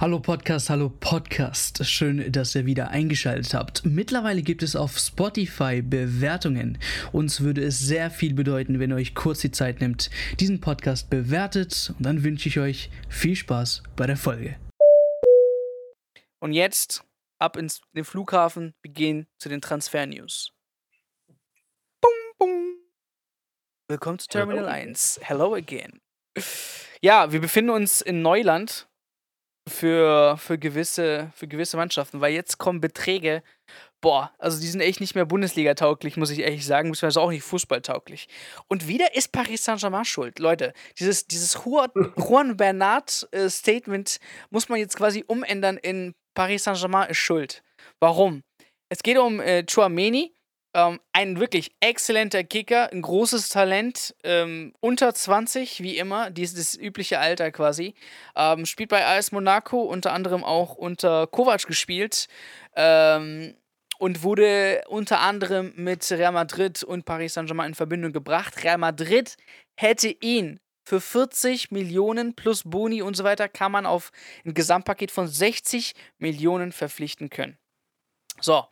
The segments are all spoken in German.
Hallo Podcast, hallo Podcast. Schön, dass ihr wieder eingeschaltet habt. Mittlerweile gibt es auf Spotify Bewertungen. Uns würde es sehr viel bedeuten, wenn ihr euch kurz die Zeit nimmt, diesen Podcast bewertet. Und dann wünsche ich euch viel Spaß bei der Folge. Und jetzt ab ins den Flughafen, wir gehen zu den Transfer-News. Bum, bum. Willkommen zu Terminal Hello. 1. Hello again. Ja, wir befinden uns in Neuland für, für, gewisse, für gewisse Mannschaften, weil jetzt kommen Beträge, boah, also die sind echt nicht mehr Bundesliga-tauglich, muss ich ehrlich sagen, beziehungsweise auch nicht Fußball-tauglich. Und wieder ist Paris Saint-Germain schuld. Leute, dieses, dieses Juan Bernard-Statement äh, muss man jetzt quasi umändern in Paris Saint-Germain ist schuld. Warum? Es geht um äh, Chouameni, ähm, ein wirklich exzellenter Kicker, ein großes Talent, ähm, unter 20, wie immer, dieses übliche Alter quasi. Ähm, spielt bei AS Monaco, unter anderem auch unter Kovac gespielt. Ähm, und wurde unter anderem mit Real Madrid und Paris Saint-Germain in Verbindung gebracht. Real Madrid hätte ihn für 40 Millionen plus Boni und so weiter, kann man auf ein Gesamtpaket von 60 Millionen verpflichten können. So,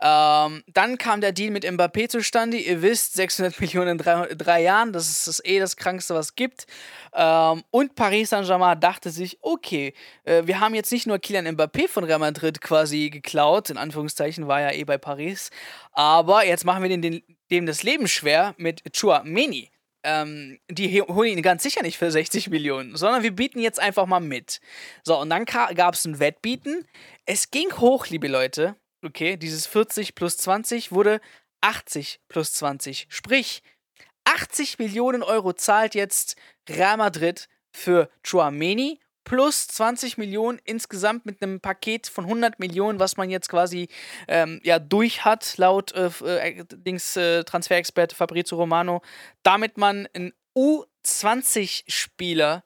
ähm, dann kam der Deal mit Mbappé zustande. Ihr wisst, 600 Millionen in drei, drei Jahren, das ist das eh das Krankste, was es gibt. Ähm, und Paris Saint-Germain dachte sich, okay, äh, wir haben jetzt nicht nur Kylian Mbappé von Real Madrid quasi geklaut, in Anführungszeichen, war ja eh bei Paris, aber jetzt machen wir den, den, dem das Leben schwer mit Chua Meni. Ähm, die holen ihn ganz sicher nicht für 60 Millionen, sondern wir bieten jetzt einfach mal mit. So, und dann gab es ein Wettbieten. Es ging hoch, liebe Leute okay, dieses 40 plus 20 wurde 80 plus 20. Sprich, 80 Millionen Euro zahlt jetzt Real Madrid für Chouameni plus 20 Millionen insgesamt mit einem Paket von 100 Millionen, was man jetzt quasi ähm, ja durch hat, laut äh, äh, Dings, äh, Transferexperte Fabrizio Romano, damit man einen U20-Spieler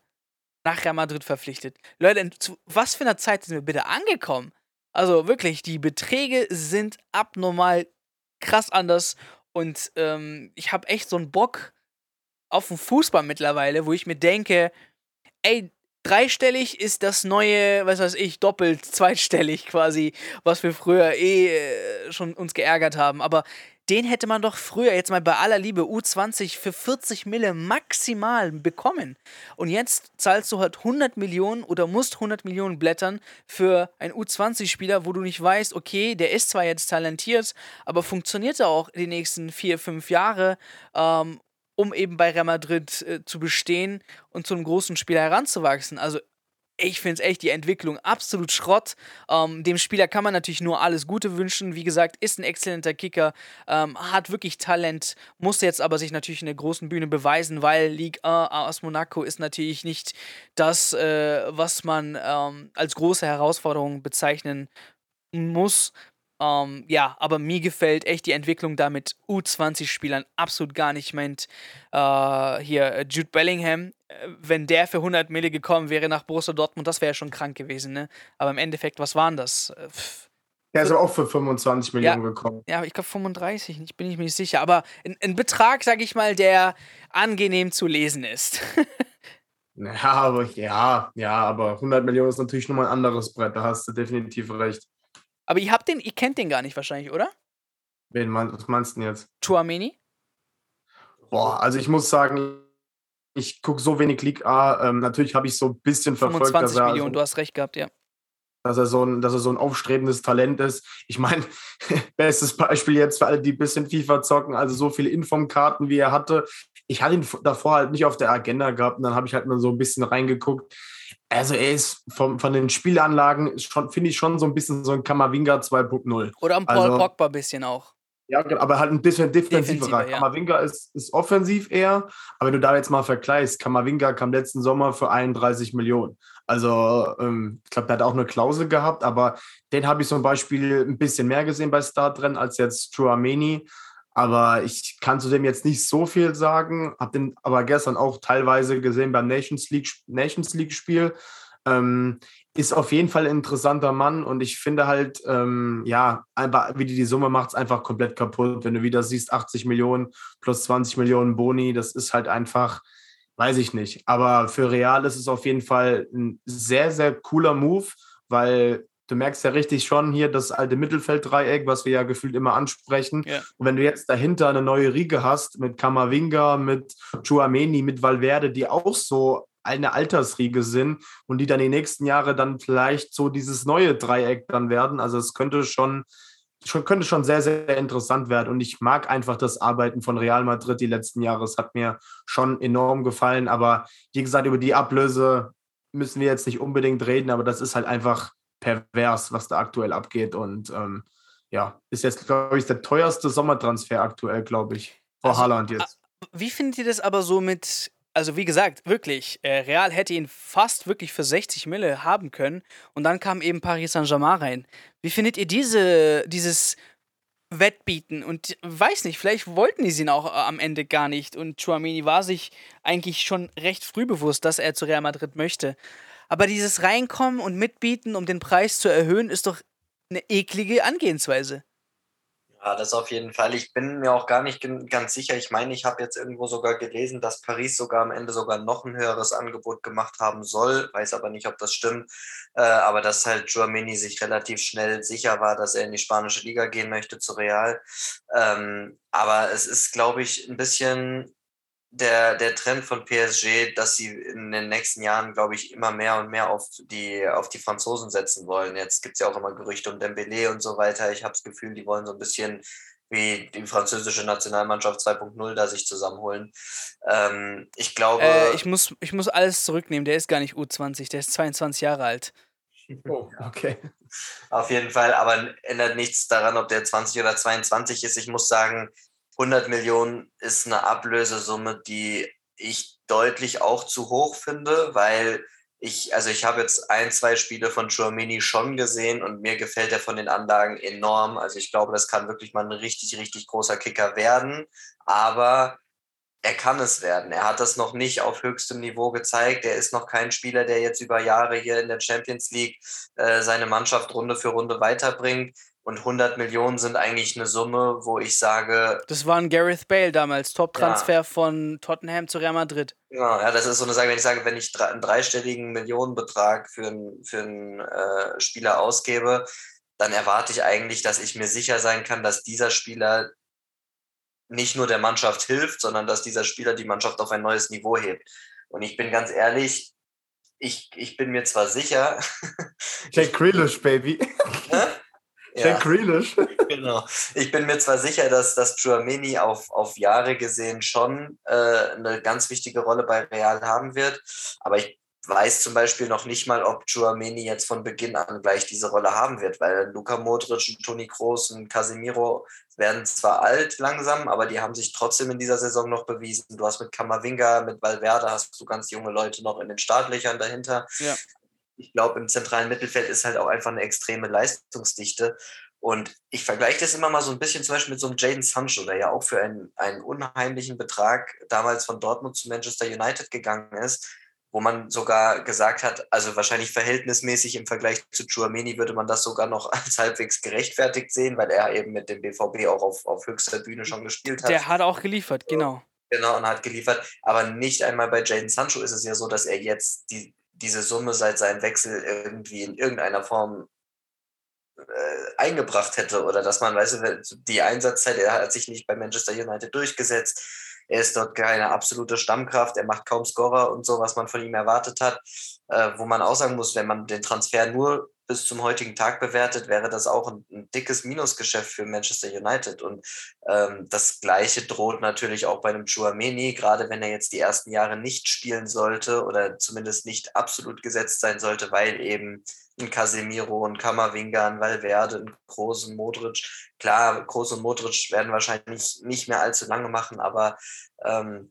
nach Real Madrid verpflichtet. Leute, zu was für einer Zeit sind wir bitte angekommen? Also wirklich, die Beträge sind abnormal krass anders und ähm, ich habe echt so einen Bock auf den Fußball mittlerweile, wo ich mir denke, ey, dreistellig ist das neue, was weiß ich, doppelt zweitstellig quasi, was wir früher eh äh, schon uns geärgert haben. Aber den hätte man doch früher, jetzt mal bei aller Liebe, U20 für 40 Mille maximal bekommen. Und jetzt zahlst du halt 100 Millionen oder musst 100 Millionen blättern für einen U20-Spieler, wo du nicht weißt, okay, der ist zwar jetzt talentiert, aber funktioniert er auch die nächsten vier, fünf Jahre, ähm, um eben bei Real Madrid äh, zu bestehen und zu einem großen Spieler heranzuwachsen. Also ich finde es echt die Entwicklung absolut Schrott. Ähm, dem Spieler kann man natürlich nur alles Gute wünschen. Wie gesagt, ist ein exzellenter Kicker, ähm, hat wirklich Talent, muss jetzt aber sich natürlich in der großen Bühne beweisen, weil Ligue 1 aus Monaco ist natürlich nicht das, äh, was man ähm, als große Herausforderung bezeichnen muss. Ähm, ja, aber mir gefällt echt die Entwicklung da mit U20-Spielern absolut gar nicht. Ich meint äh, hier äh, Jude Bellingham, äh, wenn der für 100 Mille gekommen wäre nach Borussia Dortmund, das wäre ja schon krank gewesen, ne? Aber im Endeffekt, was waren das? Äh, pff. Der ist aber auch für 25 Millionen ja, gekommen. Ja, ich glaube 35, ich bin ich mir nicht sicher. Aber ein, ein Betrag, sag ich mal, der angenehm zu lesen ist. ja, aber ja, ja, aber 100 Millionen ist natürlich nochmal ein anderes Brett, da hast du definitiv recht. Aber ihr habt den, ihr kennt den gar nicht wahrscheinlich, oder? Wen meinst, was meinst du denn jetzt? Chouameni? Boah, also ich muss sagen, ich gucke so wenig League A. Ähm, natürlich habe ich so ein bisschen verfolgt. 25 dass er, Millionen, du hast recht gehabt, ja. Dass er, so ein, dass er so ein aufstrebendes Talent ist. Ich meine, bestes Beispiel jetzt für alle, die ein bisschen FIFA zocken, also so viele Informkarten, wie er hatte. Ich hatte ihn davor halt nicht auf der Agenda gehabt und dann habe ich halt mal so ein bisschen reingeguckt. Also er ist vom, von den Spielanlagen, finde ich schon so ein bisschen so ein Kamavinga 2.0. Oder ein Paul also, Pogba ein bisschen auch. Ja, aber halt ein bisschen defensiverer. Ja. Kamavinga ist, ist offensiv eher, aber wenn du da jetzt mal vergleichst, Kamavinga kam letzten Sommer für 31 Millionen. Also, ähm, ich glaube, der hat auch eine Klausel gehabt, aber den habe ich zum Beispiel ein bisschen mehr gesehen bei Startrennen als jetzt Chouameni. Aber ich kann zu dem jetzt nicht so viel sagen, habe den aber gestern auch teilweise gesehen beim Nations League, Nations League Spiel. Ähm, ist auf jeden Fall ein interessanter Mann und ich finde halt, ähm, ja, einfach, wie die die Summe macht, es einfach komplett kaputt. Wenn du wieder siehst, 80 Millionen plus 20 Millionen Boni, das ist halt einfach, weiß ich nicht. Aber für Real ist es auf jeden Fall ein sehr, sehr cooler Move, weil du merkst ja richtig schon hier das alte Mittelfelddreieck, was wir ja gefühlt immer ansprechen. Ja. Und wenn du jetzt dahinter eine neue Riege hast mit Kamavinga, mit Chuameni, mit Valverde, die auch so eine Altersriege sind und die dann die nächsten Jahre dann vielleicht so dieses neue Dreieck dann werden. Also es könnte schon, schon könnte schon sehr, sehr interessant werden. Und ich mag einfach das Arbeiten von Real Madrid die letzten Jahre. Es hat mir schon enorm gefallen. Aber wie gesagt, über die Ablöse müssen wir jetzt nicht unbedingt reden, aber das ist halt einfach pervers, was da aktuell abgeht. Und ähm, ja, ist jetzt, glaube ich, der teuerste Sommertransfer aktuell, glaube ich. Vor also, Haaland jetzt. Wie findet ihr das aber so mit, also wie gesagt, wirklich, äh, Real hätte ihn fast wirklich für 60 Mille haben können und dann kam eben Paris Saint-Germain rein. Wie findet ihr diese, dieses Wettbieten und weiß nicht, vielleicht wollten die ihn auch äh, am Ende gar nicht und Chouameni war sich eigentlich schon recht früh bewusst, dass er zu Real Madrid möchte. Aber dieses Reinkommen und Mitbieten, um den Preis zu erhöhen, ist doch eine eklige Angehensweise. Ja, das auf jeden Fall. Ich bin mir auch gar nicht ganz sicher. Ich meine, ich habe jetzt irgendwo sogar gelesen, dass Paris sogar am Ende sogar noch ein höheres Angebot gemacht haben soll. Weiß aber nicht, ob das stimmt. Äh, aber dass halt Joamini sich relativ schnell sicher war, dass er in die spanische Liga gehen möchte zu Real. Ähm, aber es ist, glaube ich, ein bisschen der, der Trend von PSG, dass sie in den nächsten Jahren, glaube ich, immer mehr und mehr auf die, auf die Franzosen setzen wollen. Jetzt gibt es ja auch immer Gerüchte um Dembélé und so weiter. Ich habe das Gefühl, die wollen so ein bisschen wie die französische Nationalmannschaft 2.0 da sich zusammenholen. Ähm, ich glaube. Äh, ich, muss, ich muss alles zurücknehmen. Der ist gar nicht U20, der ist 22 Jahre alt. Oh, okay. Auf jeden Fall, aber ändert nichts daran, ob der 20 oder 22 ist. Ich muss sagen, 100 Millionen ist eine Ablösesumme, die ich deutlich auch zu hoch finde, weil ich, also ich habe jetzt ein, zwei Spiele von Chouamini schon gesehen und mir gefällt er von den Anlagen enorm. Also ich glaube, das kann wirklich mal ein richtig, richtig großer Kicker werden. Aber er kann es werden. Er hat das noch nicht auf höchstem Niveau gezeigt. Er ist noch kein Spieler, der jetzt über Jahre hier in der Champions League äh, seine Mannschaft Runde für Runde weiterbringt. Und 100 Millionen sind eigentlich eine Summe, wo ich sage. Das war ein Gareth Bale damals, Top-Transfer ja. von Tottenham zu Real Madrid. Ja, ja, das ist so eine Sache, wenn ich sage, wenn ich einen dreistelligen Millionenbetrag für einen, für einen äh, Spieler ausgebe, dann erwarte ich eigentlich, dass ich mir sicher sein kann, dass dieser Spieler nicht nur der Mannschaft hilft, sondern dass dieser Spieler die Mannschaft auf ein neues Niveau hebt. Und ich bin ganz ehrlich, ich, ich bin mir zwar sicher. Jack Grealish, Baby. Jack ja. Grealish. genau. Ich bin mir zwar sicher, dass, dass Chouameni auf, auf Jahre gesehen schon äh, eine ganz wichtige Rolle bei Real haben wird, aber ich weiß zum Beispiel noch nicht mal, ob Chouameni jetzt von Beginn an gleich diese Rolle haben wird, weil Luka Modric und Toni Kroos und Casemiro werden zwar alt langsam, aber die haben sich trotzdem in dieser Saison noch bewiesen. Du hast mit Kamavinga, mit Valverde hast du ganz junge Leute noch in den Startlöchern dahinter. Ja ich glaube, im zentralen Mittelfeld ist halt auch einfach eine extreme Leistungsdichte. Und ich vergleiche das immer mal so ein bisschen zum Beispiel mit so einem Jaden Sancho, der ja auch für einen, einen unheimlichen Betrag damals von Dortmund zu Manchester United gegangen ist, wo man sogar gesagt hat, also wahrscheinlich verhältnismäßig im Vergleich zu Chouameni würde man das sogar noch als halbwegs gerechtfertigt sehen, weil er eben mit dem BVB auch auf, auf höchster Bühne schon gespielt hat. Der hat auch geliefert, genau. Genau, und hat geliefert. Aber nicht einmal bei Jaden Sancho ist es ja so, dass er jetzt die, diese Summe seit seinem Wechsel irgendwie in irgendeiner Form äh, eingebracht hätte oder dass man, weißt du, die Einsatzzeit, er hat sich nicht bei Manchester United durchgesetzt, er ist dort keine absolute Stammkraft, er macht kaum Scorer und so, was man von ihm erwartet hat, äh, wo man auch sagen muss, wenn man den Transfer nur bis zum heutigen Tag bewertet, wäre das auch ein, ein dickes Minusgeschäft für Manchester United. Und ähm, das Gleiche droht natürlich auch bei einem Chouameni, gerade wenn er jetzt die ersten Jahre nicht spielen sollte oder zumindest nicht absolut gesetzt sein sollte, weil eben ein Casemiro, ein Kammerwinger, ein Valverde, ein Kroos, ein Modric. Klar, Kroos und Modric werden wahrscheinlich nicht mehr allzu lange machen, aber ähm,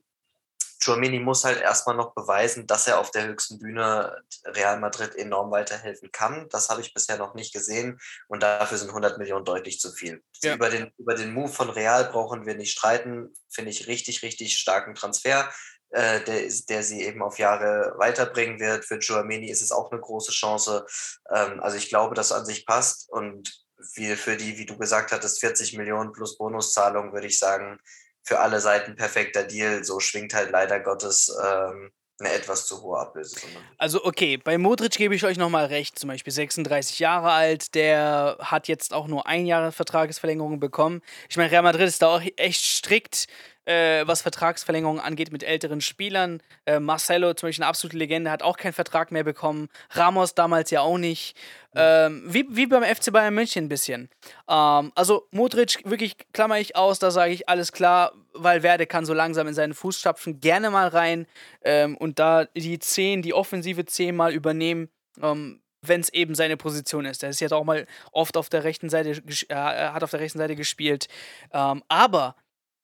Chouameni muss halt erstmal noch beweisen, dass er auf der höchsten Bühne Real Madrid enorm weiterhelfen kann. Das habe ich bisher noch nicht gesehen und dafür sind 100 Millionen deutlich zu viel. Ja. Über, den, über den Move von Real brauchen wir nicht streiten. Finde ich richtig, richtig starken Transfer, äh, der, der sie eben auf Jahre weiterbringen wird. Für Chouameni ist es auch eine große Chance. Ähm, also ich glaube, dass an sich passt und wie für die, wie du gesagt hattest, 40 Millionen plus Bonuszahlung, würde ich sagen, für alle Seiten perfekter Deal. So schwingt halt leider Gottes ähm, eine etwas zu hohe Ablösesumme. Also okay, bei Modric gebe ich euch nochmal recht, zum Beispiel 36 Jahre alt, der hat jetzt auch nur ein Jahr Vertragsverlängerung bekommen. Ich meine, Real Madrid ist da auch echt strikt, äh, was Vertragsverlängerungen angeht mit älteren Spielern. Äh, Marcelo, zum Beispiel eine absolute Legende, hat auch keinen Vertrag mehr bekommen. Ramos damals ja auch nicht. Ähm, wie, wie beim FC Bayern München ein bisschen. Ähm, also Modric, wirklich klammer ich aus, da sage ich alles klar, weil Werde kann so langsam in seinen Fußstapfen gerne mal rein ähm, und da die 10, die offensive 10 mal übernehmen. Ähm, wenn es eben seine Position ist. Er ist jetzt auch mal oft auf der rechten Seite, äh, hat auf der rechten Seite gespielt. Ähm, aber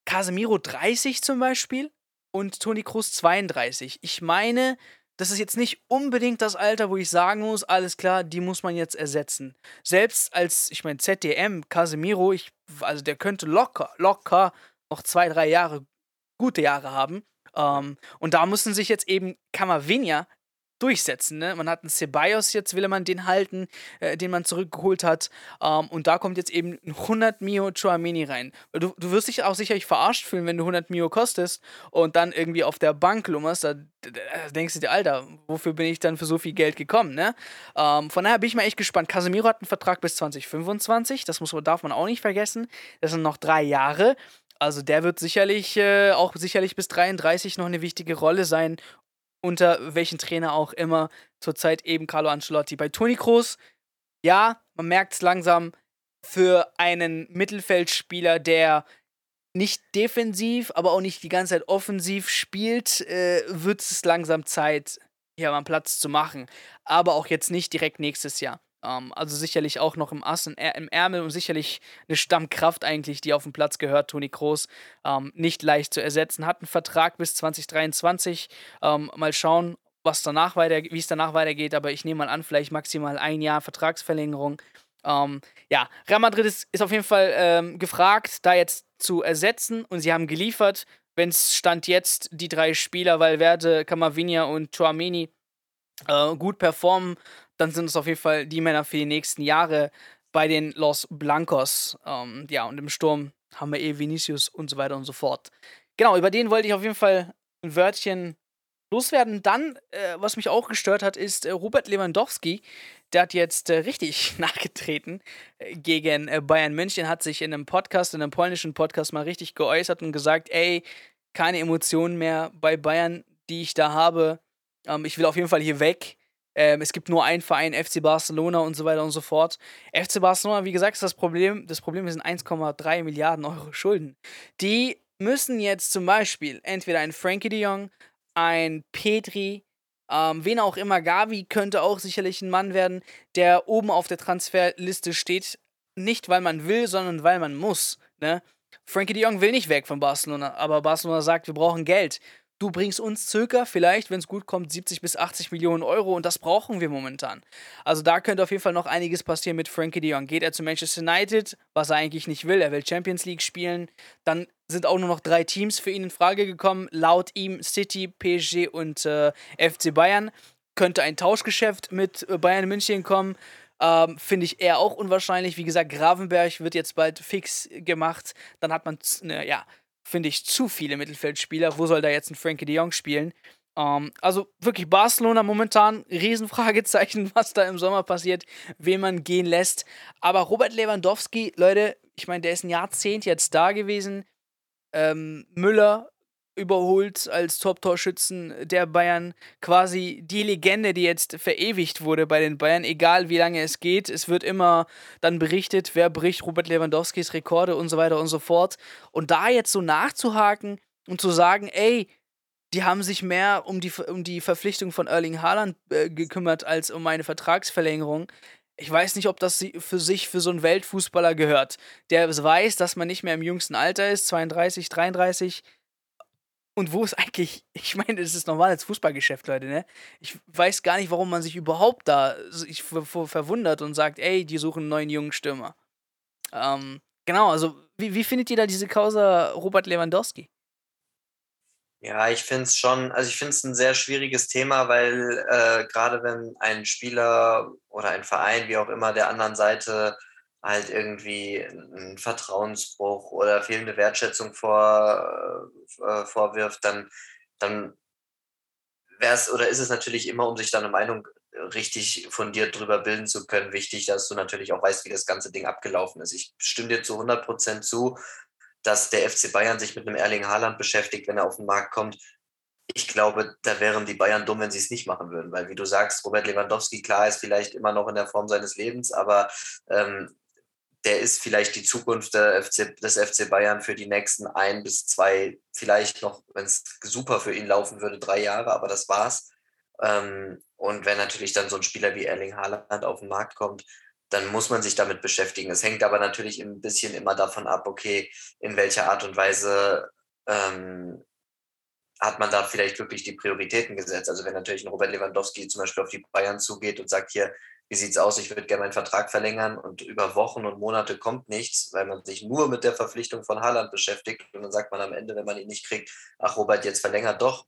Casemiro 30 zum Beispiel und Toni Kroos 32. Ich meine, das ist jetzt nicht unbedingt das Alter, wo ich sagen muss, alles klar, die muss man jetzt ersetzen. Selbst als, ich meine, ZDM, Casemiro, ich, also der könnte locker, locker noch zwei, drei Jahre, gute Jahre haben. Ähm, und da müssen sich jetzt eben Camavinga durchsetzen. Ne? Man hat einen Ceballos, jetzt will man den halten, äh, den man zurückgeholt hat. Ähm, und da kommt jetzt eben ein 100 Mio Chouamini rein. Du, du wirst dich auch sicherlich verarscht fühlen, wenn du 100 Mio kostest und dann irgendwie auf der Bank lummerst. Da, da denkst du dir, Alter, wofür bin ich dann für so viel Geld gekommen? Ne? Ähm, von daher bin ich mal echt gespannt. Casemiro hat einen Vertrag bis 2025. Das muss, darf man auch nicht vergessen. Das sind noch drei Jahre. Also der wird sicherlich äh, auch sicherlich bis 33 noch eine wichtige Rolle sein unter welchen Trainer auch immer, zurzeit eben Carlo Ancelotti. Bei Toni Kroos, ja, man merkt es langsam, für einen Mittelfeldspieler, der nicht defensiv, aber auch nicht die ganze Zeit offensiv spielt, äh, wird es langsam Zeit, hier mal Platz zu machen. Aber auch jetzt nicht direkt nächstes Jahr. Ähm, also sicherlich auch noch im Ass, im Ärmel und sicherlich eine Stammkraft eigentlich, die auf dem Platz gehört. Toni Kroos ähm, nicht leicht zu ersetzen. Hat einen Vertrag bis 2023. Ähm, mal schauen, was danach weiter, wie es danach weitergeht. Aber ich nehme mal an, vielleicht maximal ein Jahr Vertragsverlängerung. Ja, Real Madrid ist, ist auf jeden Fall gefragt, da jetzt zu ersetzen und sie haben geliefert. Wenn es Stand jetzt die drei Spieler, Valverde, Camavinga und Chouameni, äh, gut performen, dann sind es auf jeden Fall die Männer für die nächsten Jahre bei den Los Blancos. Ähm, ja, und im Sturm haben wir eh Vinicius und so weiter und so fort. Genau, über den wollte ich auf jeden Fall ein Wörtchen loswerden. Dann, äh, was mich auch gestört hat, ist äh, Robert Lewandowski. Der hat jetzt äh, richtig nachgetreten äh, gegen äh, Bayern München, hat sich in einem Podcast, in einem polnischen Podcast mal richtig geäußert und gesagt, ey, keine Emotionen mehr bei Bayern, die ich da habe. Ähm, ich will auf jeden Fall hier weg. Ähm, es gibt nur einen Verein, FC Barcelona und so weiter und so fort. FC Barcelona, wie gesagt, ist das Problem. Das Problem sind 1,3 Milliarden Euro Schulden. Die müssen jetzt zum Beispiel entweder ein Frankie de Jong, ein Petri, ähm, wen auch immer, Gavi könnte auch sicherlich ein Mann werden, der oben auf der Transferliste steht. Nicht, weil man will, sondern weil man muss. Ne? Frankie de Jong will nicht weg von Barcelona, aber Barcelona sagt, wir brauchen Geld du bringst uns circa, vielleicht, wenn es gut kommt, 70 bis 80 Millionen Euro und das brauchen wir momentan. Also da könnte auf jeden Fall noch einiges passieren mit Frankie de Jong. Geht er zu Manchester United, was er eigentlich nicht will, er will Champions League spielen, dann sind auch nur noch drei Teams für ihn in Frage gekommen, laut ihm City, PSG und äh, FC Bayern. Könnte ein Tauschgeschäft mit äh, Bayern München kommen. Ähm, Finde ich eher auch unwahrscheinlich. Wie gesagt, Gravenberg wird jetzt bald fix gemacht. Dann hat man, ne, ja, finde ich, zu viele Mittelfeldspieler. Wo soll da jetzt ein Frankie de Jong spielen? Ähm, also wirklich Barcelona momentan, Riesenfragezeichen, was da im Sommer passiert, wen man gehen lässt. Aber Robert Lewandowski, Leute, ich meine, der ist ein Jahrzehnt jetzt da gewesen. Ähm, Müller überholt als Top-Torschützen der Bayern. Quasi die Legende, die jetzt verewigt wurde bei den Bayern, egal wie lange es geht. Es wird immer dann berichtet, wer bricht Robert Lewandowskis Rekorde und so weiter und so fort. Und da jetzt so nachzuhaken und zu sagen, ey, die haben sich mehr um die, um die Verpflichtung von Erling Haaland äh, gekümmert als um eine Vertragsverlängerung. Ich weiß nicht, ob das für sich für so einen Weltfußballer gehört, der weiß, dass man nicht mehr im jüngsten Alter ist, 32, 33, und wo ist eigentlich, ich meine, das ist normales Fußballgeschäft, Leute, ne? Ich weiß gar nicht, warum man sich überhaupt da ich, verwundert und sagt, ey, die suchen einen neuen jungen Stürmer. Ähm, genau, also wie, wie findet ihr da diese Causa Robert Lewandowski? Ja, ich finde es schon, also ich finde es ein sehr schwieriges Thema, weil äh, gerade wenn ein Spieler oder ein Verein, wie auch immer, der anderen Seite halt irgendwie einen Vertrauensbruch oder fehlende Wertschätzung vor, äh, vorwirft, dann, dann wäre es oder ist es natürlich immer, um sich dann eine Meinung richtig fundiert drüber bilden zu können, wichtig, dass du natürlich auch weißt, wie das ganze Ding abgelaufen ist. Ich stimme dir zu 100 Prozent zu, dass der FC Bayern sich mit einem Erling Haaland beschäftigt, wenn er auf den Markt kommt. Ich glaube, da wären die Bayern dumm, wenn sie es nicht machen würden, weil wie du sagst, Robert Lewandowski, klar, ist vielleicht immer noch in der Form seines Lebens, aber ähm, der ist vielleicht die Zukunft FC, des FC Bayern für die nächsten ein bis zwei, vielleicht noch, wenn es super für ihn laufen würde, drei Jahre, aber das war's. Ähm, und wenn natürlich dann so ein Spieler wie Erling Haaland auf den Markt kommt, dann muss man sich damit beschäftigen. Es hängt aber natürlich ein bisschen immer davon ab, okay, in welcher Art und Weise ähm, hat man da vielleicht wirklich die Prioritäten gesetzt. Also wenn natürlich ein Robert Lewandowski zum Beispiel auf die Bayern zugeht und sagt, hier, wie sieht es aus, ich würde gerne meinen Vertrag verlängern und über Wochen und Monate kommt nichts, weil man sich nur mit der Verpflichtung von Haaland beschäftigt und dann sagt man am Ende, wenn man ihn nicht kriegt, ach Robert, jetzt verlängert doch.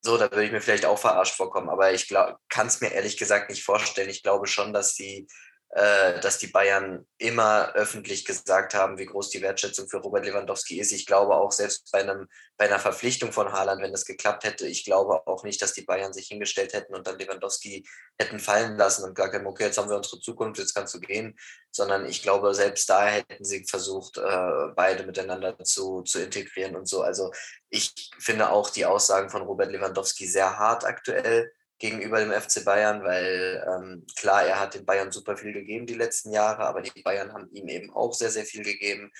So, da würde ich mir vielleicht auch verarscht vorkommen, aber ich kann es mir ehrlich gesagt nicht vorstellen. Ich glaube schon, dass die dass die Bayern immer öffentlich gesagt haben, wie groß die Wertschätzung für Robert Lewandowski ist. Ich glaube auch selbst bei, einem, bei einer Verpflichtung von Haaland, wenn das geklappt hätte, ich glaube auch nicht, dass die Bayern sich hingestellt hätten und dann Lewandowski hätten fallen lassen und gesagt haben, okay, jetzt haben wir unsere Zukunft, jetzt kannst du gehen, sondern ich glaube, selbst da hätten sie versucht, äh, beide miteinander zu, zu integrieren und so. Also ich finde auch die Aussagen von Robert Lewandowski sehr hart aktuell gegenüber dem FC Bayern, weil ähm, klar, er hat den Bayern super viel gegeben die letzten Jahre, aber die Bayern haben ihm eben auch sehr, sehr viel gegeben,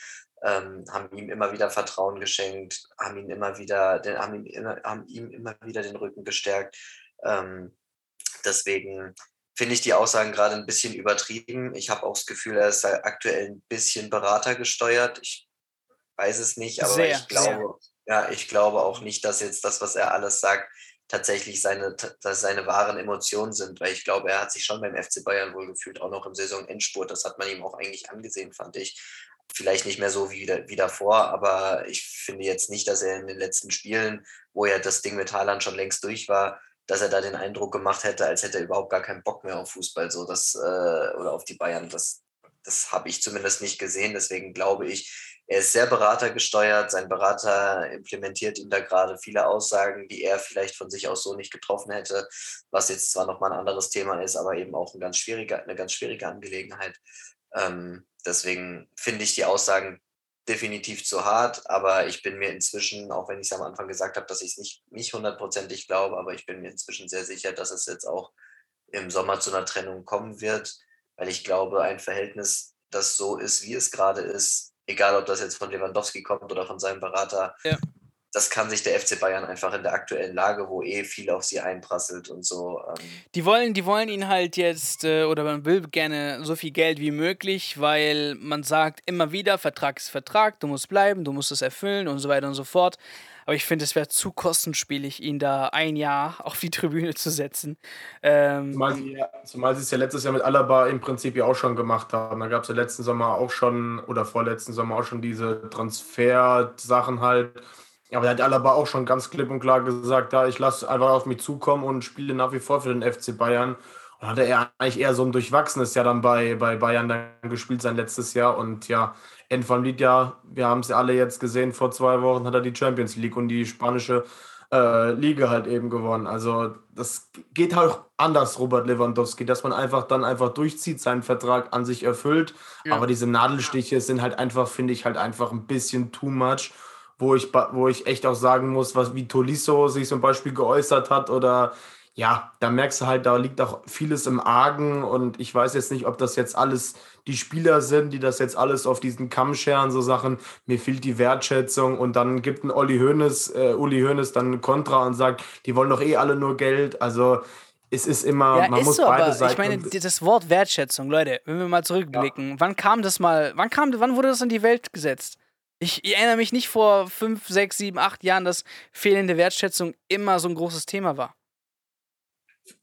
ähm, haben ihm immer wieder Vertrauen geschenkt, haben ihn immer wieder, den, haben, ihm immer, haben ihm immer wieder den Rücken gestärkt. Ähm, deswegen finde ich die Aussagen gerade ein bisschen übertrieben. Ich habe auch das Gefühl, er ist aktuell ein bisschen Berater gesteuert. Ich weiß es nicht, aber sehr, ich glaube, sehr. ja, ich glaube auch nicht, dass jetzt das, was er alles sagt, tatsächlich seine, dass seine wahren Emotionen sind, weil ich glaube, er hat sich schon beim FC Bayern wohl gefühlt, auch noch im Saisonendspurt. Das hat man ihm auch eigentlich angesehen, fand ich. Vielleicht nicht mehr so wie, wie davor, aber ich finde jetzt nicht, dass er in den letzten Spielen, wo er das Ding mit Haaland schon längst durch war, dass er da den Eindruck gemacht hätte, als hätte er überhaupt gar keinen Bock mehr auf Fußball so das, äh, oder auf die Bayern. Das, das habe ich zumindest nicht gesehen. Deswegen glaube ich, er ist sehr beratergesteuert. Sein Berater implementiert ihm da gerade viele Aussagen, die er vielleicht von sich aus so nicht getroffen hätte, was jetzt zwar nochmal ein anderes Thema ist, aber eben auch ein ganz eine ganz schwierige Angelegenheit. Ähm, deswegen finde ich die Aussagen definitiv zu hart, aber ich bin mir inzwischen, auch wenn ich es am Anfang gesagt habe, dass ich es nicht, nicht hundertprozentig glaube, aber ich bin mir inzwischen sehr sicher, dass es jetzt auch im Sommer zu einer Trennung kommen wird, weil ich glaube, ein Verhältnis, das so ist, wie es gerade ist, egal ob das jetzt von Lewandowski kommt oder von seinem Berater, ja. das kann sich der FC Bayern einfach in der aktuellen Lage, wo eh viel auf sie einprasselt und so. Ähm die, wollen, die wollen ihn halt jetzt, äh, oder man will gerne so viel Geld wie möglich, weil man sagt immer wieder, Vertrag ist Vertrag, du musst bleiben, du musst es erfüllen und so weiter und so fort. Aber ich finde, es wäre zu kostenspielig, ihn da ein Jahr auf die Tribüne zu setzen. Ähm, zumal, sie, ja, es ja letztes Jahr mit Alaba im Prinzip ja auch schon gemacht haben. Da gab es ja letzten Sommer auch schon, oder vorletzten Sommer auch schon diese Transfer-Sachen halt. Aber da hat Alaba auch schon ganz klipp und klar gesagt, da ich lasse einfach auf mich zukommen und spiele nach wie vor für den FC Bayern. Und hatte er eigentlich eher so ein durchwachsenes Jahr dann bei, bei Bayern dann gespielt sein letztes Jahr. Und ja, End vom Lied, ja, wir haben es ja alle jetzt gesehen, vor zwei Wochen hat er die Champions League und die spanische äh, Liga halt eben gewonnen. Also das geht halt anders, Robert Lewandowski, dass man einfach dann einfach durchzieht, seinen Vertrag an sich erfüllt. Ja. Aber diese Nadelstiche sind halt einfach, finde ich, halt einfach ein bisschen too much. Wo ich, wo ich echt auch sagen muss, was wie Tolisso sich zum Beispiel geäußert hat oder ja, da merkst du halt, da liegt auch vieles im Argen und ich weiß jetzt nicht, ob das jetzt alles die Spieler sind, die das jetzt alles auf diesen Kamm scheren, so Sachen, mir fehlt die Wertschätzung und dann gibt ein Olli Hoeneß, äh, Uli Hoeneß dann Kontra und sagt, die wollen doch eh alle nur Geld, also es ist immer, ja, man ist muss so, beide aber Seiten. Ich meine, das Wort Wertschätzung, Leute, wenn wir mal zurückblicken, ja. wann kam das mal, wann kam, wann wurde das in die Welt gesetzt? Ich, ich erinnere mich nicht vor fünf, sechs, sieben, acht Jahren, dass fehlende Wertschätzung immer so ein großes Thema war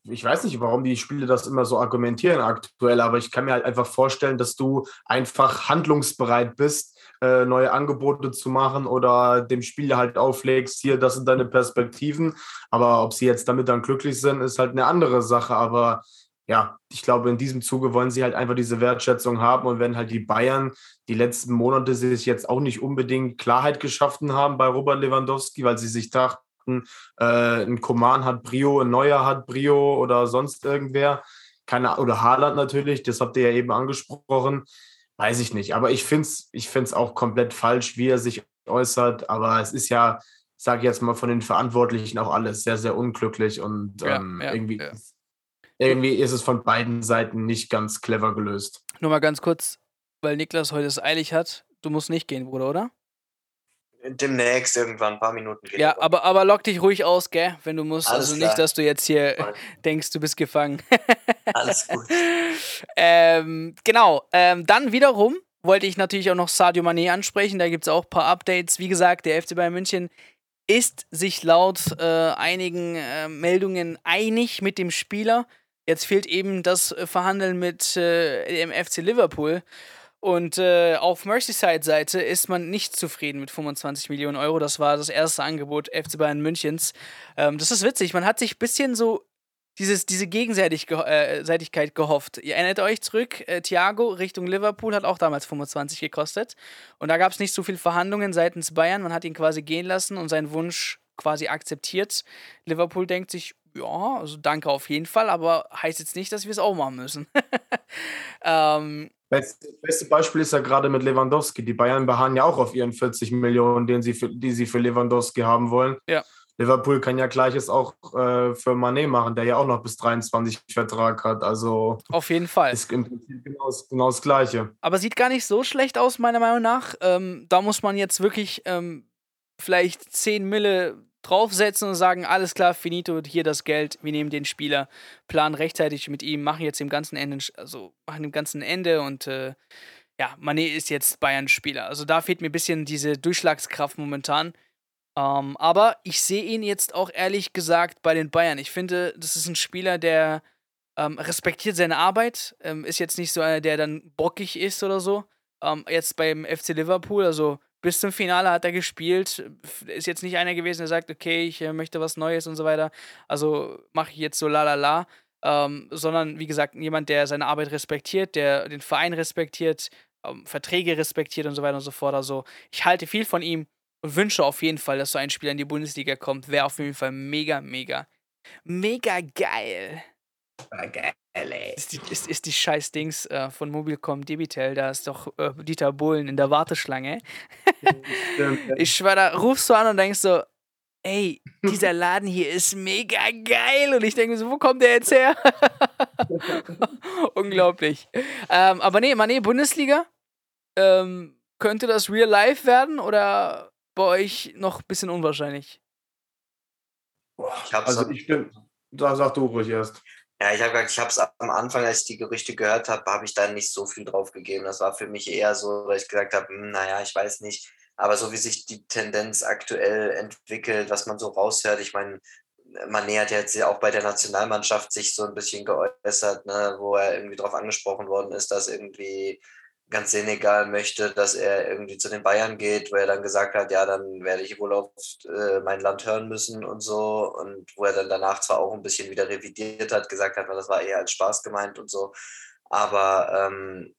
ich weiß nicht, warum die Spiele das immer so argumentieren aktuell, aber ich kann mir halt einfach vorstellen, dass du einfach handlungsbereit bist, äh, neue Angebote zu machen oder dem Spieler halt auflegst, hier, das sind deine Perspektiven. Aber ob sie jetzt damit dann glücklich sind, ist halt eine andere Sache. Aber ja, ich glaube, in diesem Zuge wollen sie halt einfach diese Wertschätzung haben. Und wenn halt die Bayern die letzten Monate sich jetzt auch nicht unbedingt Klarheit geschaffen haben bei Robert Lewandowski, weil sie sich dachten, äh, ein Koman hat Brio, ein Neuer hat Brio oder sonst irgendwer, keine, oder Haaland natürlich, das habt ihr ja eben angesprochen, weiß ich nicht. Aber ich finde es ich find's auch komplett falsch, wie er sich äußert. Aber es ist ja, sage ich jetzt mal, von den Verantwortlichen auch alles sehr, sehr unglücklich und ja, ähm, ja, irgendwie. Ja irgendwie ist es von beiden Seiten nicht ganz clever gelöst. Nur mal ganz kurz, weil Niklas heute es eilig hat. Du musst nicht gehen, Bruder, oder? Demnächst irgendwann ein paar Minuten gehen. Ja, aber, aber lock dich ruhig aus, gell, wenn du musst. Alles also klar. nicht, dass du jetzt hier Voll. denkst, du bist gefangen. Alles gut. ähm, genau, ähm, dann wiederum wollte ich natürlich auch noch Sadio Mané ansprechen. Da gibt es auch ein paar Updates. Wie gesagt, der FC Bayern München ist sich laut äh, einigen äh, Meldungen einig mit dem Spieler. Jetzt fehlt eben das Verhandeln mit äh, dem FC Liverpool. Und äh, auf Merseyside-Seite ist man nicht zufrieden mit 25 Millionen Euro. Das war das erste Angebot FC Bayern Münchens. Ähm, das ist witzig. Man hat sich ein bisschen so dieses, diese Gegenseitigkeit äh, gehofft. Ihr erinnert euch zurück, äh, Thiago Richtung Liverpool hat auch damals 25 gekostet. Und da gab es nicht so viel Verhandlungen seitens Bayern. Man hat ihn quasi gehen lassen und seinen Wunsch quasi akzeptiert. Liverpool denkt sich, ja, also danke auf jeden Fall, aber heißt jetzt nicht, dass wir es auch machen müssen. ähm, das beste Beispiel ist ja gerade mit Lewandowski. Die Bayern beharren ja auch auf ihren 40 Millionen, den sie für, die sie für Lewandowski haben wollen. Ja. Liverpool kann ja gleiches auch äh, für Manet machen, der ja auch noch bis 23 Vertrag hat. Also auf jeden Fall. Ist im Prinzip genau, genau das Gleiche. Aber sieht gar nicht so schlecht aus, meiner Meinung nach. Ähm, da muss man jetzt wirklich ähm, vielleicht 10 Mille draufsetzen und sagen, alles klar, finito, hier das Geld, wir nehmen den Spieler, planen rechtzeitig mit ihm, machen jetzt dem ganzen Ende, also machen dem ganzen Ende und äh, ja, Mané ist jetzt Bayern-Spieler. Also da fehlt mir ein bisschen diese Durchschlagskraft momentan. Ähm, aber ich sehe ihn jetzt auch ehrlich gesagt bei den Bayern. Ich finde, das ist ein Spieler, der ähm, respektiert seine Arbeit, ähm, ist jetzt nicht so einer, der dann bockig ist oder so. Ähm, jetzt beim FC Liverpool, also bis zum Finale hat er gespielt. Ist jetzt nicht einer gewesen, der sagt, okay, ich äh, möchte was Neues und so weiter. Also mache ich jetzt so la la la. Ähm, sondern wie gesagt, jemand, der seine Arbeit respektiert, der den Verein respektiert, ähm, Verträge respektiert und so weiter und so fort. Also ich halte viel von ihm und wünsche auf jeden Fall, dass so ein Spieler in die Bundesliga kommt. Wäre auf jeden Fall mega, mega, mega geil. Geil, ey. Ist die, ist, ist die scheiß Dings äh, von Mobilcom Debitel, da ist doch äh, Dieter Bohlen in der Warteschlange. ich schwör, da rufst du an und denkst so, ey, dieser Laden hier ist mega geil. Und ich denke so, wo kommt der jetzt her? Unglaublich. Ähm, aber nee, man, nee, Bundesliga. Ähm, könnte das Real Life werden oder bei euch noch ein bisschen unwahrscheinlich? Boah, ich also ich bin, da sag du ruhig erst. Ja, ich habe ich es am Anfang, als ich die Gerüchte gehört habe, habe ich da nicht so viel drauf gegeben. Das war für mich eher so, dass ich gesagt habe, hm, naja, ich weiß nicht. Aber so wie sich die Tendenz aktuell entwickelt, was man so raushört, ich meine, Mané hat ja jetzt auch bei der Nationalmannschaft sich so ein bisschen geäußert, ne, wo er irgendwie darauf angesprochen worden ist, dass irgendwie ganz Senegal möchte, dass er irgendwie zu den Bayern geht, wo er dann gesagt hat, ja, dann werde ich wohl auf äh, mein Land hören müssen und so. Und wo er dann danach zwar auch ein bisschen wieder revidiert hat, gesagt hat, das war eher als Spaß gemeint und so. Aber ähm,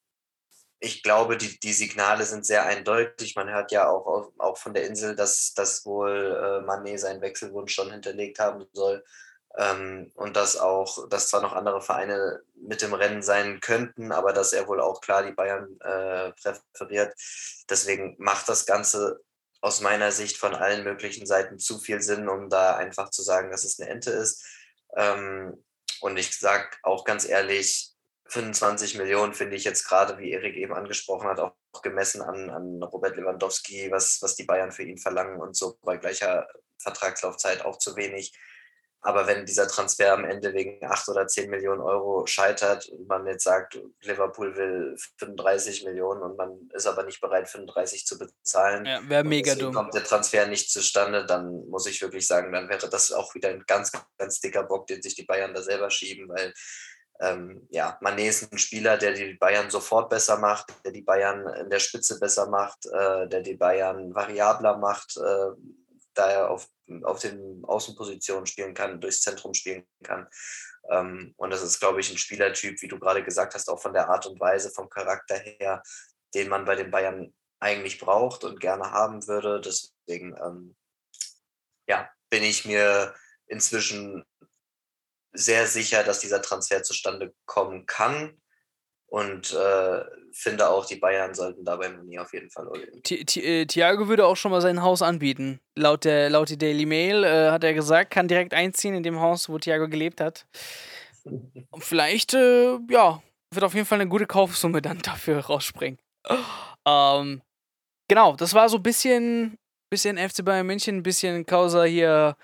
ich glaube, die, die Signale sind sehr eindeutig. Man hört ja auch, auch von der Insel, dass, dass wohl äh, Mané seinen Wechselwunsch schon hinterlegt haben soll. Ähm, und dass auch, dass zwar noch andere Vereine mit im Rennen sein könnten, aber dass er wohl auch klar die Bayern äh, präferiert. Deswegen macht das Ganze aus meiner Sicht von allen möglichen Seiten zu viel Sinn, um da einfach zu sagen, dass es eine Ente ist. Ähm, und ich sage auch ganz ehrlich, 25 Millionen finde ich jetzt gerade, wie Erik eben angesprochen hat, auch gemessen an, an Robert Lewandowski, was, was die Bayern für ihn verlangen und so bei gleicher Vertragslaufzeit auch zu wenig. Aber wenn dieser Transfer am Ende wegen 8 oder 10 Millionen Euro scheitert und man jetzt sagt, Liverpool will 35 Millionen und man ist aber nicht bereit, 35 zu bezahlen, ja, wäre mega dumm. kommt der Transfer nicht zustande, dann muss ich wirklich sagen, dann wäre das auch wieder ein ganz, ganz dicker Bock, den sich die Bayern da selber schieben, weil ähm, ja, Mané ist ein Spieler, der die Bayern sofort besser macht, der die Bayern in der Spitze besser macht, äh, der die Bayern variabler macht, äh, da er auf auf den Außenpositionen spielen kann, durchs Zentrum spielen kann. Ähm, und das ist, glaube ich, ein Spielertyp, wie du gerade gesagt hast, auch von der Art und Weise, vom Charakter her, den man bei den Bayern eigentlich braucht und gerne haben würde. Deswegen, ähm, ja, bin ich mir inzwischen sehr sicher, dass dieser Transfer zustande kommen kann und äh, finde auch, die Bayern sollten dabei Moni auf jeden Fall äh, Thiago würde auch schon mal sein Haus anbieten. Laut der, laut der Daily Mail äh, hat er gesagt, kann direkt einziehen in dem Haus, wo Thiago gelebt hat. Und vielleicht, äh, ja, wird auf jeden Fall eine gute Kaufsumme dann dafür rausspringen. Ähm, genau, das war so ein bisschen, bisschen FC Bayern München, ein bisschen Causa hier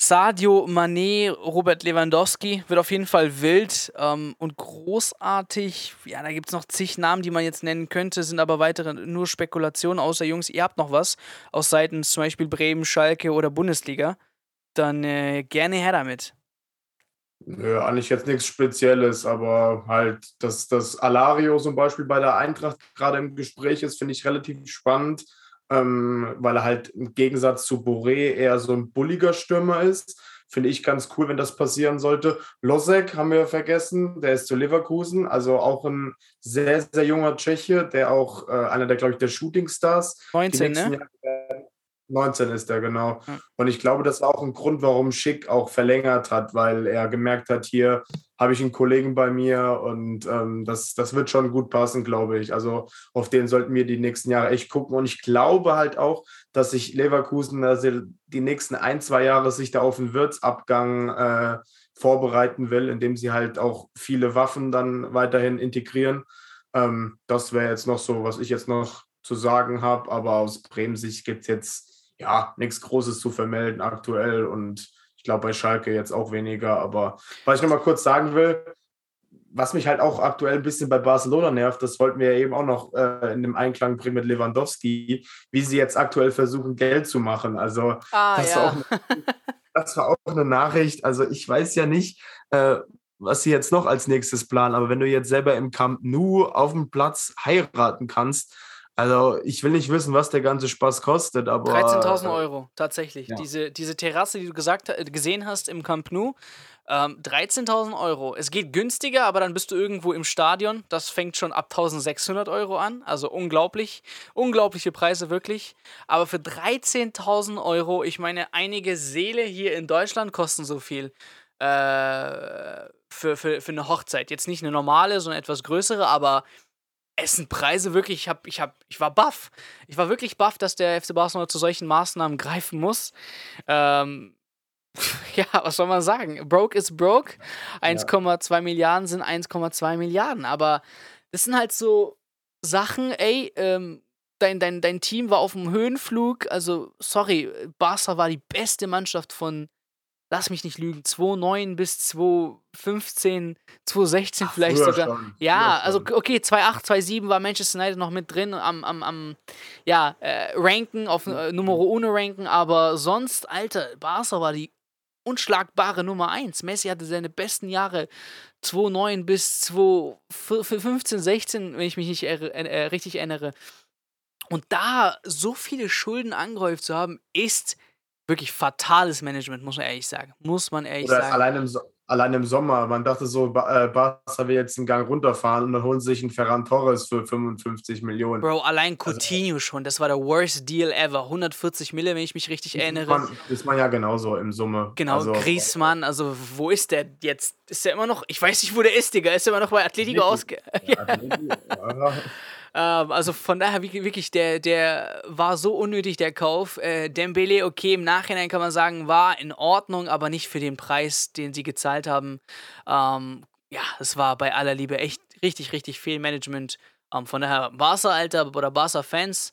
Sadio Mané, Robert Lewandowski wird auf jeden Fall wild ähm, und großartig. Ja, da gibt es noch zig Namen, die man jetzt nennen könnte, sind aber weitere nur Spekulationen. Außer Jungs, ihr habt noch was aus Seiten zum Beispiel Bremen, Schalke oder Bundesliga. Dann äh, gerne her damit. Nö, eigentlich jetzt nichts Spezielles, aber halt, dass das Alario zum Beispiel bei der Eintracht gerade im Gespräch ist, finde ich relativ spannend ähm, weil er halt im Gegensatz zu Boré eher so ein bulliger Stürmer ist. Finde ich ganz cool, wenn das passieren sollte. Losek haben wir vergessen, der ist zu Leverkusen, also auch ein sehr, sehr junger Tscheche, der auch äh, einer der, glaube ich, der Shooting-Stars. 19, ne? Jahre, 19 ist er, genau. Und ich glaube, das war auch ein Grund, warum Schick auch verlängert hat, weil er gemerkt hat, hier habe ich einen Kollegen bei mir und ähm, das, das wird schon gut passen, glaube ich. Also auf den sollten wir die nächsten Jahre echt gucken. Und ich glaube halt auch, dass sich Leverkusen also die nächsten ein, zwei Jahre sich da auf einen Wirtsabgang äh, vorbereiten will, indem sie halt auch viele Waffen dann weiterhin integrieren. Ähm, das wäre jetzt noch so, was ich jetzt noch zu sagen habe. Aber aus Bremen Sicht gibt es jetzt ja, nichts Großes zu vermelden aktuell und ich glaube bei Schalke jetzt auch weniger. Aber was ich noch mal kurz sagen will, was mich halt auch aktuell ein bisschen bei Barcelona nervt, das wollten wir ja eben auch noch äh, in dem Einklang bringen mit Lewandowski, wie sie jetzt aktuell versuchen, Geld zu machen. Also ah, das, ja. war auch, das, war auch eine Nachricht. Also ich weiß ja nicht, äh, was sie jetzt noch als nächstes planen, aber wenn du jetzt selber im Camp Nou auf dem Platz heiraten kannst, also ich will nicht wissen, was der ganze Spaß kostet, aber. 13.000 Euro, tatsächlich. Ja. Diese, diese Terrasse, die du gesagt, äh, gesehen hast im Camp Nou, ähm, 13.000 Euro. Es geht günstiger, aber dann bist du irgendwo im Stadion. Das fängt schon ab 1.600 Euro an. Also unglaublich. Unglaubliche Preise, wirklich. Aber für 13.000 Euro, ich meine, einige Seele hier in Deutschland kosten so viel. Äh, für, für, für eine Hochzeit. Jetzt nicht eine normale, sondern etwas größere, aber es sind Preise wirklich, ich, hab, ich, hab, ich war baff. Ich war wirklich baff, dass der FC Barcelona zu solchen Maßnahmen greifen muss. Ähm, ja, was soll man sagen? Broke is broke. 1,2 ja. Milliarden sind 1,2 Milliarden. Aber das sind halt so Sachen, ey, ähm, dein, dein, dein Team war auf dem Höhenflug. Also, sorry, Barca war die beste Mannschaft von lass mich nicht lügen, 2009 bis 2015, 2016 Ach, vielleicht sogar. Schon. Ja, also okay, 2008, 2007 war Manchester United noch mit drin am, am, am ja, äh, Ranken, auf äh, Nummer ohne Ranken, aber sonst, Alter, Barca war die unschlagbare Nummer 1. Messi hatte seine besten Jahre 2009 bis 2015, 16, wenn ich mich nicht äh, äh, richtig erinnere. Und da so viele Schulden angehäuft zu haben, ist wirklich fatales Management, muss man ehrlich sagen. Muss man ehrlich Oder sagen. Allein im, so allein im Sommer, man dachte so, äh, Barca will jetzt einen Gang runterfahren und dann holen sie sich einen Ferran Torres für 55 Millionen. Bro, allein also Coutinho also, schon, das war der worst Deal ever. 140 Mille, wenn ich mich richtig erinnere. Man, ist man ja genauso im Summe. Genau, also, Griezmann, also wo ist der jetzt? Ist der immer noch, ich weiß nicht, wo der ist, Digga. Ist der immer noch bei Atletico ausge... Ja, Atletico, ja. Ähm, also von daher wirklich, der, der war so unnötig, der Kauf. Äh, Dembele, okay, im Nachhinein kann man sagen, war in Ordnung, aber nicht für den Preis, den sie gezahlt haben. Ähm, ja, es war bei aller Liebe echt richtig, richtig viel Management. Ähm, von daher, Barca-Alter oder Barca-Fans,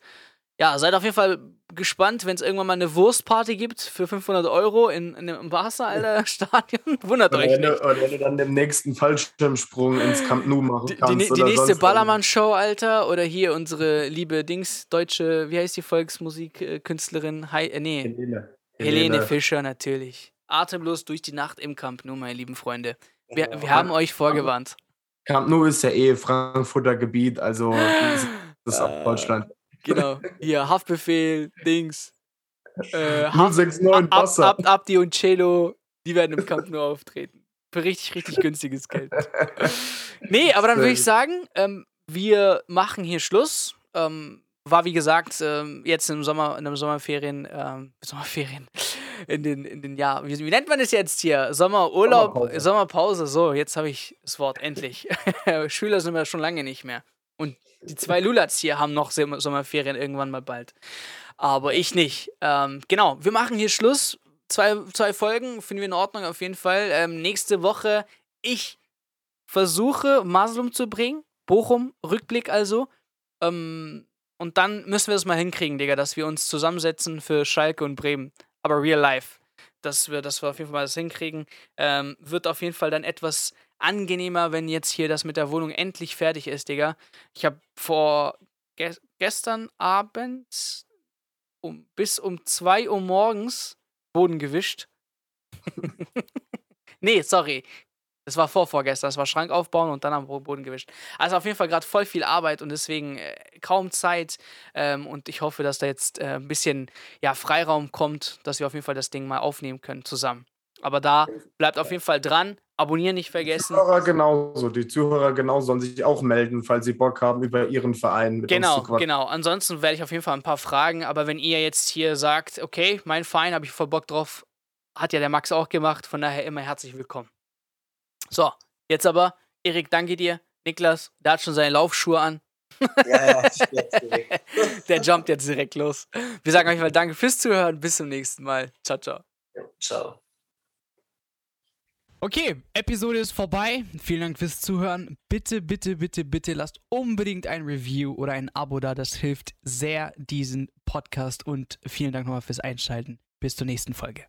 ja, seid auf jeden Fall gespannt, wenn es irgendwann mal eine Wurstparty gibt für 500 Euro in, in einem Barca, Alter, Stadion. Wundert euch nicht. oder wenn du dann den nächsten Fallschirmsprung ins Camp Nou machen kannst. Die, die, die nächste Ballermann-Show, Alter. Oder hier unsere liebe Dings, deutsche, wie heißt die Volksmusikkünstlerin? Äh, nee. Helene. Helene Fischer, natürlich. Atemlos durch die Nacht im Camp Nou, meine lieben Freunde. Wir, wir haben euch vorgewarnt. Camp Nou ist ja eh Frankfurter Gebiet, also das ist auch Deutschland. Genau. Hier, Haftbefehl, Dings. Äh, 069 Wasser. Ab, ab, Abdi und Celo, die werden im Camp nur auftreten. Für richtig, richtig günstiges Geld. nee, aber dann würde ich sagen, ähm, wir machen hier Schluss. Ähm, war wie gesagt ähm, jetzt im Sommer, in den Sommerferien, ähm, Sommerferien, in den, in den Jahr, wie, wie, nennt man es jetzt hier? Sommerurlaub, Sommerpause. Sommerpause. So, jetzt habe ich das Wort endlich. Schüler sind wir schon lange nicht mehr. Und die zwei Lulats hier haben noch Sommerferien irgendwann mal bald. Aber ich nicht. Ähm, genau, wir machen hier Schluss. Zwei, zwei Folgen finden wir in Ordnung auf jeden Fall. Ähm, nächste Woche, ich versuche Maslum zu bringen. Bochum, Rückblick also. Ähm, und dann müssen wir es mal hinkriegen, Digga, dass wir uns zusammensetzen für Schalke und Bremen. Aber real life. Dass wir, dass wir auf jeden Fall mal das hinkriegen. Ähm, wird auf jeden Fall dann etwas angenehmer, wenn jetzt hier das mit der Wohnung endlich fertig ist, Digga. Ich habe vor ge gestern Abend um, bis um 2 Uhr morgens Boden gewischt. nee, sorry. Das war vorvorgestern, das war Schrank aufbauen und dann am Boden gewischt. Also auf jeden Fall gerade voll viel Arbeit und deswegen äh, kaum Zeit. Ähm, und ich hoffe, dass da jetzt äh, ein bisschen ja, Freiraum kommt, dass wir auf jeden Fall das Ding mal aufnehmen können zusammen. Aber da bleibt auf jeden Fall dran. Abonnieren nicht vergessen. Die Zuhörer genauso. Die Zuhörer genauso sollen sich auch melden, falls sie Bock haben, über ihren Verein mit genau, uns zu quatschen. Genau, Ansonsten werde ich auf jeden Fall ein paar Fragen. Aber wenn ihr jetzt hier sagt, okay, mein Verein habe ich voll Bock drauf, hat ja der Max auch gemacht. Von daher immer herzlich willkommen. So, jetzt aber, Erik, danke dir. Niklas, der hat schon seine Laufschuhe an. Ja, ja, Der jumpt jetzt direkt los. Wir sagen euch mal Danke fürs Zuhören. Bis zum nächsten Mal. Ciao, ciao. Ciao. Okay, Episode ist vorbei. Vielen Dank fürs Zuhören. Bitte, bitte, bitte, bitte lasst unbedingt ein Review oder ein Abo da. Das hilft sehr diesen Podcast und vielen Dank nochmal fürs Einschalten. Bis zur nächsten Folge.